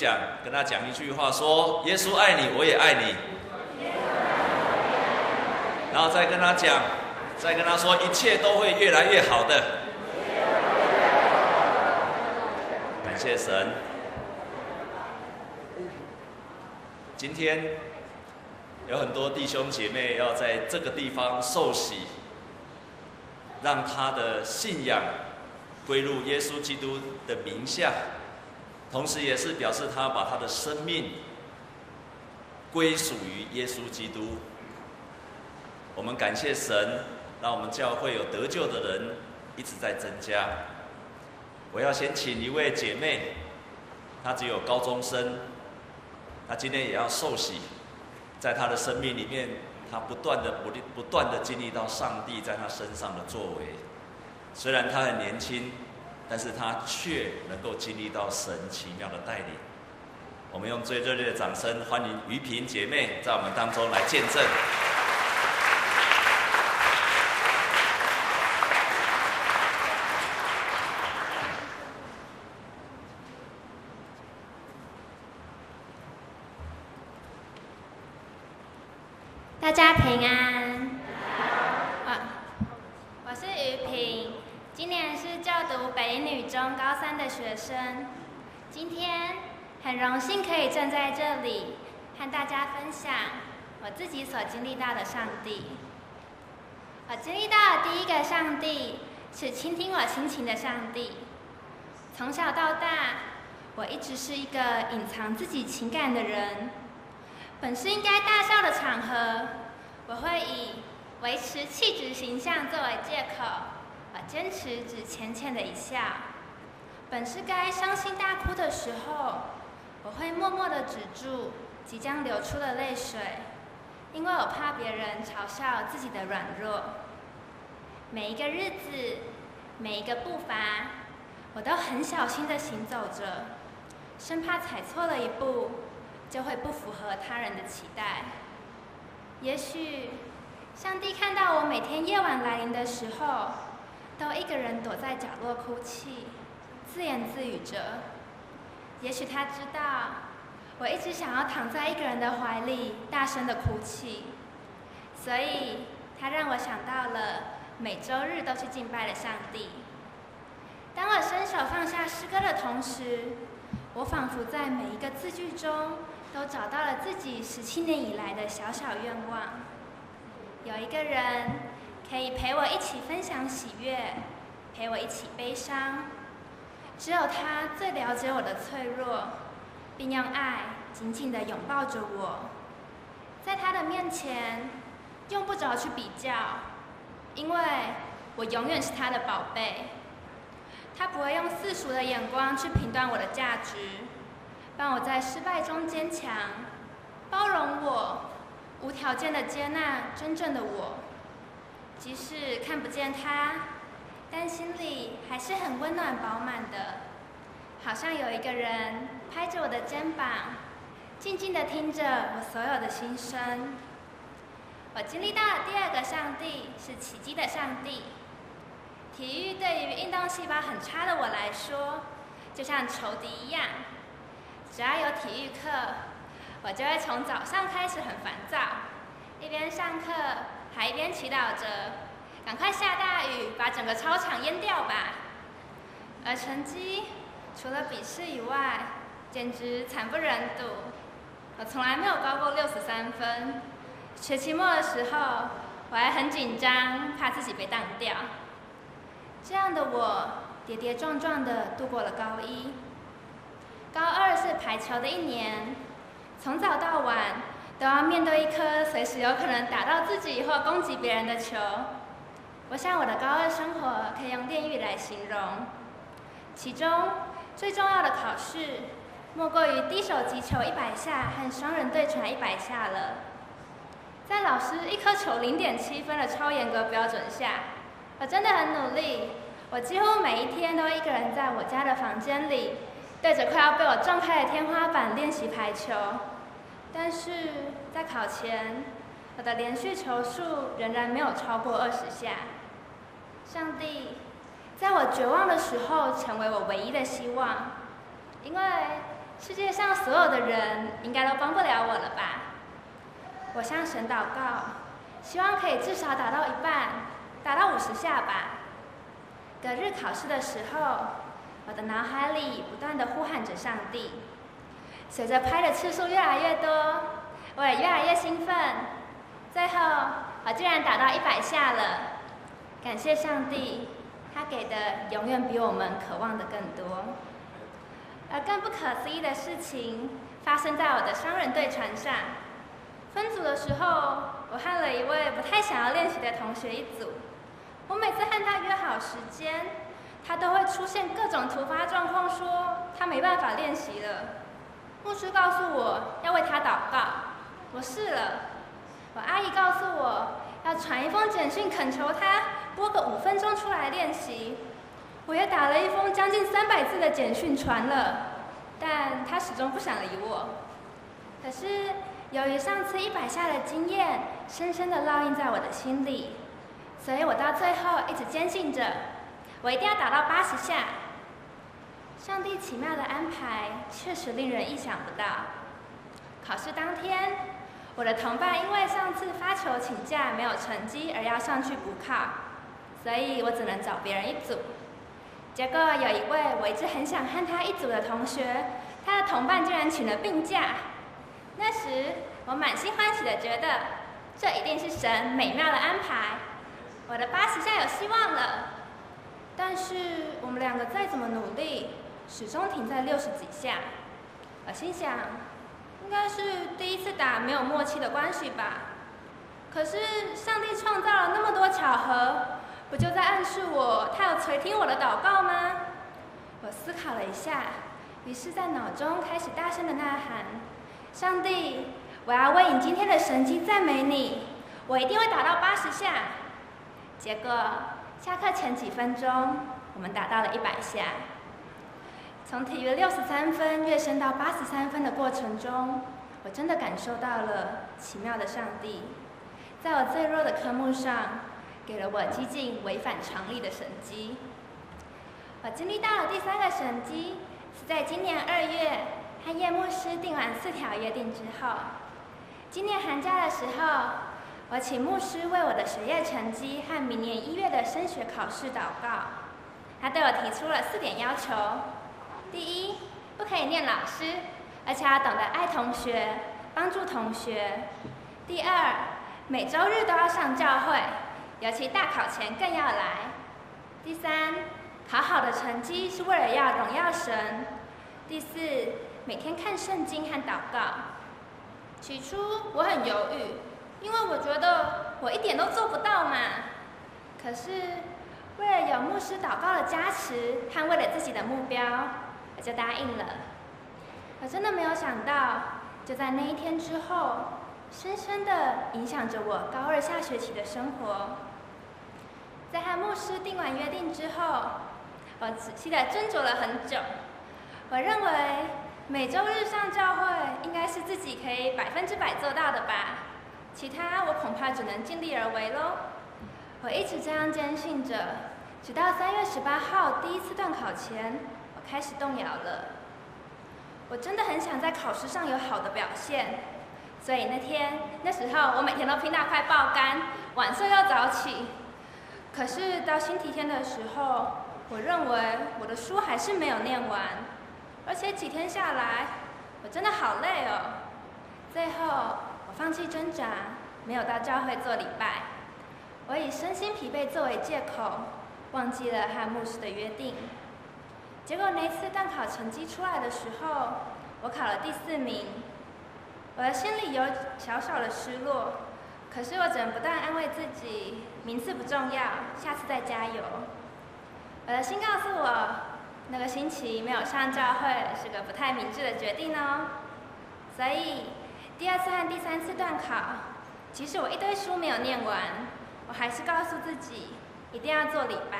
讲，跟他讲一句话说，耶稣爱你，我也爱你。然后再跟他讲，再跟他说，一切都会越来越好的。感谢神。今天有很多弟兄姐妹要在这个地方受洗，让他的信仰归入耶稣基督的名下，同时也是表示他把他的生命归属于耶稣基督。我们感谢神，让我们教会有得救的人一直在增加。我要先请一位姐妹，她只有高中生，她今天也要受洗，在她的生命里面，她不断的不不断的经历到上帝在她身上的作为。虽然她很年轻，但是他却能够经历到神奇妙的带领。我们用最热烈的掌声欢迎于萍姐妹在我们当中来见证。大家平安。我是于萍，今年是就北一女中高三的学生。今天很荣幸可以站在这里，和大家分享我自己所经历到的上帝。我经历到的第一个上帝是倾听我心情的上帝。从小到大，我一直是一个隐藏自己情感的人。本是应该大笑的场合，我会以维持气质形象作为借口，而坚持只浅浅的一笑。本是该伤心大哭的时候，我会默默的止住即将流出的泪水，因为我怕别人嘲笑自己的软弱。每一个日子，每一个步伐，我都很小心的行走着，生怕踩错了一步。就会不符合他人的期待。也许，上帝看到我每天夜晚来临的时候，都一个人躲在角落哭泣，自言自语着。也许他知道，我一直想要躺在一个人的怀里，大声的哭泣，所以他让我想到了每周日都去敬拜的上帝。当我伸手放下诗歌的同时，我仿佛在每一个字句中。都找到了自己十七年以来的小小愿望，有一个人可以陪我一起分享喜悦，陪我一起悲伤。只有他最了解我的脆弱，并用爱紧紧地拥抱着我。在他的面前，用不着去比较，因为我永远是他的宝贝。他不会用世俗的眼光去评断我的价值。让我在失败中坚强，包容我，无条件的接纳真正的我。即使看不见他，但心里还是很温暖饱满的，好像有一个人拍着我的肩膀，静静的听着我所有的心声。我经历到的第二个上帝是奇迹的上帝。体育对于运动细胞很差的我来说，就像仇敌一样。只要有体育课，我就会从早上开始很烦躁，一边上课还一边祈祷着，赶快下大雨，把整个操场淹掉吧。而成绩除了笔试以外，简直惨不忍睹。我从来没有高过六十三分，学期末的时候我还很紧张，怕自己被当掉。这样的我跌跌撞撞地度过了高一。高二是排球的一年，从早到晚都要面对一颗随时有可能打到自己或攻击别人的球。我想我的高二生活可以用炼狱来形容。其中最重要的考试，莫过于低手击球一百下和双人对传一百下了。在老师一颗球零点七分的超严格标准下，我真的很努力。我几乎每一天都一个人在我家的房间里。对着快要被我撞开的天花板练习排球，但是在考前，我的连续球数仍然没有超过二十下。上帝，在我绝望的时候，成为我唯一的希望，因为世界上所有的人应该都帮不了我了吧？我向神祷告，希望可以至少打到一半，打到五十下吧。隔日考试的时候，我的脑海里不断地呼喊着上帝。随着拍的次数越来越多，我也越来越兴奋。最后，我居然打到一百下了！感谢上帝，他给的永远比我们渴望的更多。而更不可思议的事情发生在我的双人对船上。分组的时候，我和了一位不太想要练习的同学一组。我每次和他约好时间，他都会出现各种突发状况，说他没办法练习了。牧师告诉我要为他祷告，我试了。我阿姨告诉我要传一封简讯恳求他拨个五分钟出来练习，我也打了一封将近三百字的简讯传了，但他始终不想理我。可是由于上次一百下的经验深深的烙印在我的心里，所以我到最后一直坚信着，我一定要打到八十下。上帝奇妙的安排确实令人意想不到。考试当天，我的同伴因为上次发球请假没有成绩而要上去补考，所以我只能找别人一组。结果有一位我一直很想和他一组的同学，他的同伴竟然请了病假。那时我满心欢喜的觉得，这一定是神美妙的安排，我的八十下有希望了。但是我们两个再怎么努力，始终停在六十几下，我心想，应该是第一次打没有默契的关系吧。可是上帝创造了那么多巧合，不就在暗示我他有垂听我的祷告吗？我思考了一下，于是在脑中开始大声的呐喊：上帝，我要为你今天的神迹赞美你，我一定会打到八十下。结果下课前几分钟，我们打到了一百下。从体育六十三分跃升到八十三分的过程中，我真的感受到了奇妙的上帝，在我最弱的科目上，给了我几近违反常理的神迹。我经历到了第三个神迹，是在今年二月和叶牧师订完四条约定之后。今年寒假的时候，我请牧师为我的学业成绩和明年一月的升学考试祷告，他对我提出了四点要求。第一，不可以念老师，而且要懂得爱同学，帮助同学。第二，每周日都要上教会，尤其大考前更要来。第三，考好的成绩是为了要荣耀神。第四，每天看圣经和祷告。起初我很犹豫，因为我觉得我一点都做不到嘛。可是为了有牧师祷告的加持，和为了自己的目标。我就答应了。我真的没有想到，就在那一天之后，深深的影响着我高二下学期的生活。在和牧师定完约定之后，我仔细的斟酌了很久。我认为每周日上教会应该是自己可以百分之百做到的吧，其他我恐怕只能尽力而为喽。我一直这样坚信着，直到三月十八号第一次段考前。开始动摇了。我真的很想在考试上有好的表现，所以那天那时候我每天都拼到快爆肝，晚上要早起。可是到星期天的时候，我认为我的书还是没有念完，而且几天下来，我真的好累哦。最后我放弃挣扎，没有到教会做礼拜。我以身心疲惫作为借口，忘记了和牧师的约定。结果那次段考成绩出来的时候，我考了第四名，我的心里有小小的失落，可是我只能不断安慰自己，名次不重要，下次再加油。我的心告诉我，那个星期没有上教会是个不太明智的决定哦。所以第二次和第三次段考，即使我一堆书没有念完，我还是告诉自己一定要做礼拜，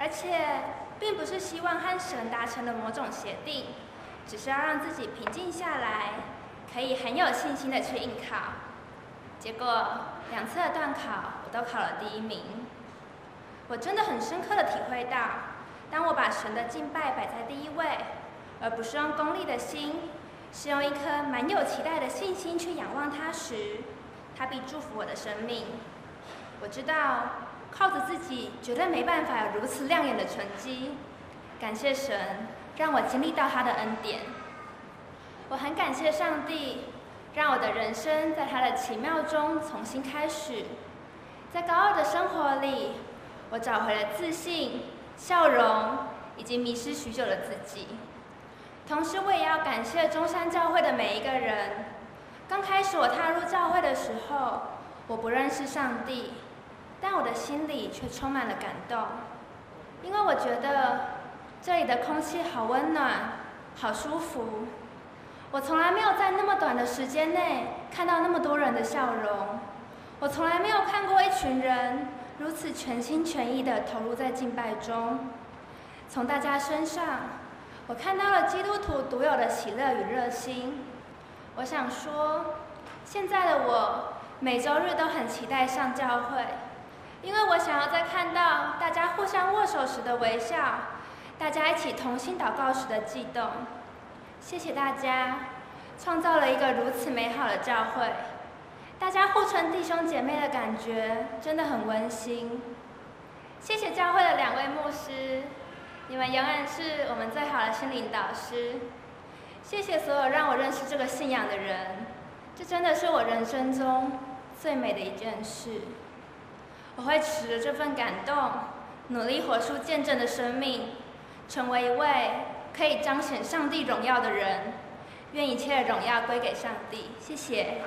而且。并不是希望和神达成了某种协定，只是要让自己平静下来，可以很有信心的去应考。结果两次的段考我都考了第一名。我真的很深刻的体会到，当我把神的敬拜摆在第一位，而不是用功利的心，是用一颗满有期待的信心去仰望他时，他必祝福我的生命。我知道靠着自己绝对没办法有如此亮眼的成绩，感谢神让我经历到他的恩典。我很感谢上帝，让我的人生在他的奇妙中重新开始。在高二的生活里，我找回了自信、笑容以及迷失许久的自己。同时，我也要感谢中山教会的每一个人。刚开始我踏入教会的时候，我不认识上帝，但我的心里却充满了感动，因为我觉得这里的空气好温暖、好舒服。我从来没有在那么短的时间内看到那么多人的笑容。我从来没有看过一群人如此全心全意地投入在敬拜中。从大家身上，我看到了基督徒独有的喜乐与热心。我想说，现在的我每周日都很期待上教会，因为我想要再看到大家互相握手时的微笑，大家一起同心祷告时的悸动。谢谢大家，创造了一个如此美好的教会。大家互称弟兄姐妹的感觉真的很温馨。谢谢教会的两位牧师，你们永远是我们最好的心灵导师。谢谢所有让我认识这个信仰的人，这真的是我人生中最美的一件事。我会持着这份感动，努力活出见证的生命，成为一位可以彰显上帝荣耀的人。愿一切荣耀归给上帝。谢谢。